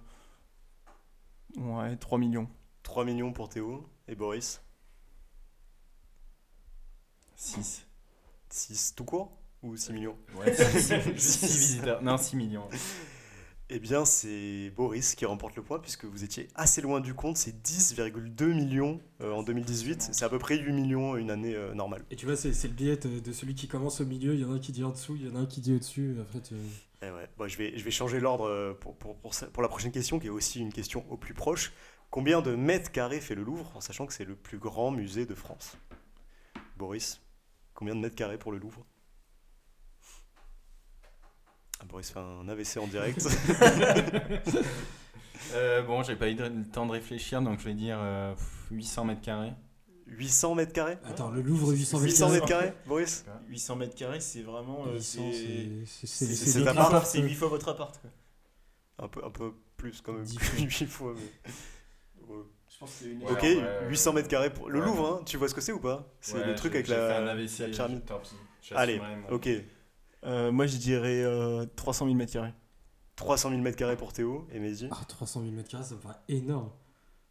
Ouais, 3 millions. 3 millions pour Théo et Boris? 6. 6 tout court? Ou 6 millions Ouais, 6 visiteurs. Non, 6 millions. Eh bien, c'est Boris qui remporte le point puisque vous étiez assez loin du compte. C'est 10,2 millions euh, en 2018. C'est à peu près 8 millions une année euh, normale. Et tu vois, c'est c'est le biais de, celui qui commence au milieu. Il y en a un qui dit en dessous, il y en a un qui dit au-dessus. et Après, tu... Eh ouais. Bon, je, vais, je vais changer l'ordre euh, pour, pour, pour, pour la prochaine question qui est aussi une question au plus proche. Combien de mètres carrés fait le Louvre en sachant que c'est le plus grand musée de France? Boris, combien de mètres carrés pour le Louvre? Ah, Boris fait un AVC en direct. Euh, bon, j'ai pas eu le temps de réfléchir, donc je vais dire euh, 800 mètres carrés. 800 mètres carrés? Attends, le Louvre 800 mètres 800 carrés. mètres carrés, Boris? 800 mètres carrés, c'est vraiment. euh, 800, c'est- c'est- c'est- c'est- c'est c'est c'est ta d'autres part, apparts, C'est euh, 8 fois votre appart. quoi. un peu, un peu plus quand même. Dix 8 fois. mais- Ouais. Je pense que c'est une. Ok, ouais, ouais, 800 ouais. mètres carrés pour le Ouais. Louvre, hein, tu vois ce que c'est ou pas? C'est Ouais, le truc avec fait un la, AVC, la pyramide. Allez, ok. Euh, moi, je dirais euh, 300 000 mètres carrés. 300 000 mètres carrés pour Théo et Mehdi. Ah, 300 000 mètres carrés, ça me paraît énorme.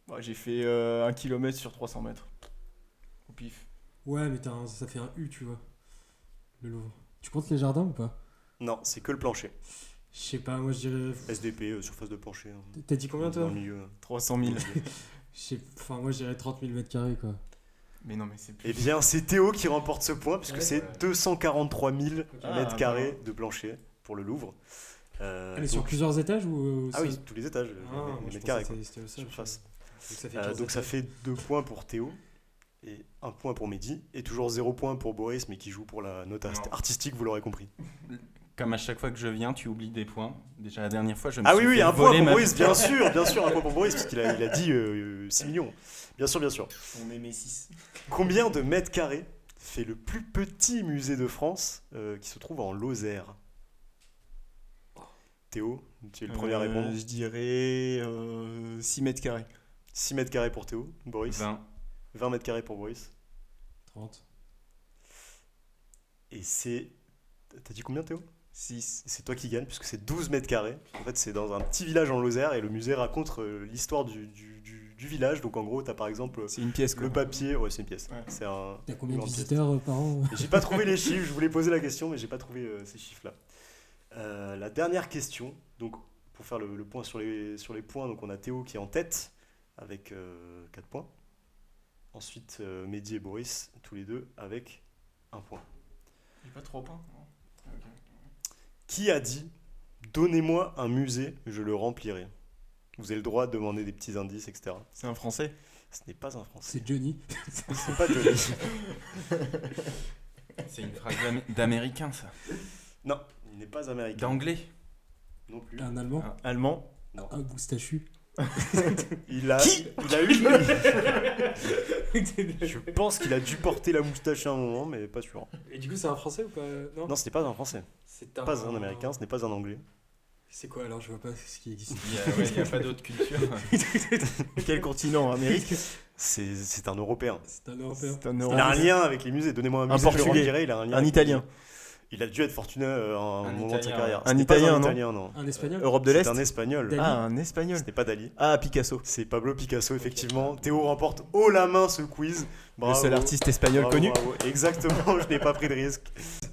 Ouais, J'ai fait 1 km sur 300 mètres. Au pif. Ouais, mais un- ça fait un U, tu vois. Le Louvre. Tu comptes les jardins ou pas? Non, c'est que le plancher. Je sais pas, moi je dirais. SDP, euh, surface de plancher. hein, T'as dit combien dans toi? le milieu. 300 000. Je sais- Enfin, moi je dirais 30 000 mètres carrés quoi. Mais non, mais c'est plus. Eh bien, c'est Théo qui remporte ce point, puisque Ouais. c'est Ouais. 243 000 Ah, mètres carrés de plancher pour le Louvre. Euh, Elle est sur plusieurs étages ou. euh, Ah oui, tous les étages, les- Ah, mètres carrés. Surface. Donc ça fait Euh, 15 donc ça fait 2 points pour Théo et 1 point pour Mehdi et toujours 0 point pour Boris mais qui joue pour la note Non. artistique, vous l'aurez compris. Comme à chaque fois que je viens, tu oublies des points. Déjà la dernière fois, je me Ah suis oui, oui, un point pour ma Boris, bien sûr, bien sûr, un point pour Boris parce qu'il a, il a dit euh, 6 millions. Bien sûr, bien sûr. On aimait 6. Combien de mètres carrés fait le plus petit musée de France euh, qui se trouve en Lozère? Théo, tu es le premier à répondre. Euh, Je dirais 6 mètres carrés. 6 mètres carrés pour Théo, Boris. 20. 20 mètres carrés pour Boris. 30. Et c'est. T'as dit combien Théo? 6. C'est toi qui gagne puisque c'est 12 mètres carrés. En fait, c'est dans un petit village en Lozère et le musée raconte euh, l'histoire du, du- du- du village. Donc en gros, t'as par exemple C'est une pièce quoi. le papier. Ouais, c'est une pièce. Ouais. C'est un. T'as combien de grande pièce. visiteurs euh, par an? J'ai pas trouvé les chiffres, je voulais poser la question, mais j'ai pas trouvé euh, ces chiffres-là. Euh, la dernière question, donc pour faire le, le point sur les, sur les points, donc on a Théo qui est en tête avec 4 points. Ensuite, euh, Mehdi et Boris, tous les deux, avec un point. J'ai pas 3 points. Qui a dit Donnez-moi un musée, je le remplirai Vous avez le droit de demander des petits indices, etc. C'est un français? Ce n'est pas un français. C'est Johnny. C'est pas Johnny. C'est une phrase d'Am- d'américain, ça. non, il n'est pas américain. D'anglais? Non plus. Un Allemand? Ah. Allemand? Non. Un moustachu? Il a, il a eu. Je pense qu'il a dû porter la moustache à un moment, mais pas sûr. Et du coup, c'est un français ou pas Non. Non, ce n'est pas un français. c'est Pas un américain, ce n'est pas un anglais. C'est quoi alors Je vois pas ce qui existe. Il y a, ouais, pas d'autre culture. Quel continent Amérique? C'est c'est un Européen. C'est un européen. Un Il a un lien avec les musées. Donnez-moi un Un musée, je le Portugais. Il a un lien. Un avec- Italien. Il a dû être fortuné euh, à un, Un moment de sa carrière. Un Italien, un non Italien, non. Un espagnol Europe de C'est l'Est. un espagnol. Dali. Ah, un espagnol. Ce n'est pas Dali. Ah, Picasso. C'est Pablo Picasso, effectivement. Théo remporte haut la main ce quiz. Le seul artiste espagnol Bravo, connu. bravo. Exactement, je n'ai pas pris de risque.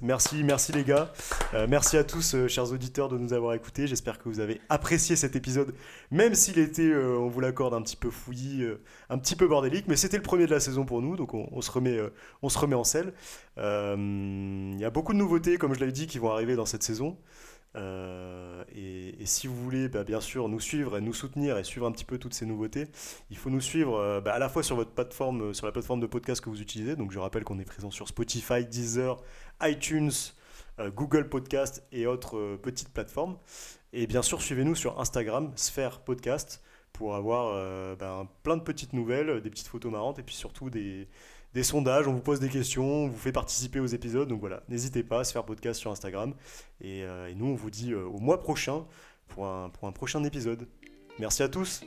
Merci, merci les gars. Euh, merci à tous, euh, chers auditeurs, de nous avoir écoutés. J'espère que vous avez apprécié cet épisode, même s'il était, euh, on vous l'accorde, un petit peu fouillis, un petit peu bordélique, mais c'était le premier de la saison pour nous, donc on, on se, remet, on se remet en selle. Il y a beaucoup de nouveautés, comme je l'avais dit, qui vont arriver dans cette saison. Euh, et, si vous voulez, bah, bien sûr, nous suivre et nous soutenir et suivre un petit peu toutes ces nouveautés, il faut nous suivre euh, bah, à la fois sur votre plateforme, euh, sur la plateforme de podcast que vous utilisez. Donc je rappelle qu'on est présent sur Spotify, Deezer, iTunes, Google Podcast et autres petites plateformes. Et bien sûr, suivez-nous sur Instagram, Sphère Podcast, pour avoir ben, plein de petites nouvelles, des petites photos marrantes et puis surtout des, des sondages, on vous pose des questions, on vous fait participer aux épisodes. Donc voilà, n'hésitez pas à se faire podcast sur Instagram. Et, euh, nous, on vous dit euh, au mois prochain pour un prochain épisode. Merci à tous.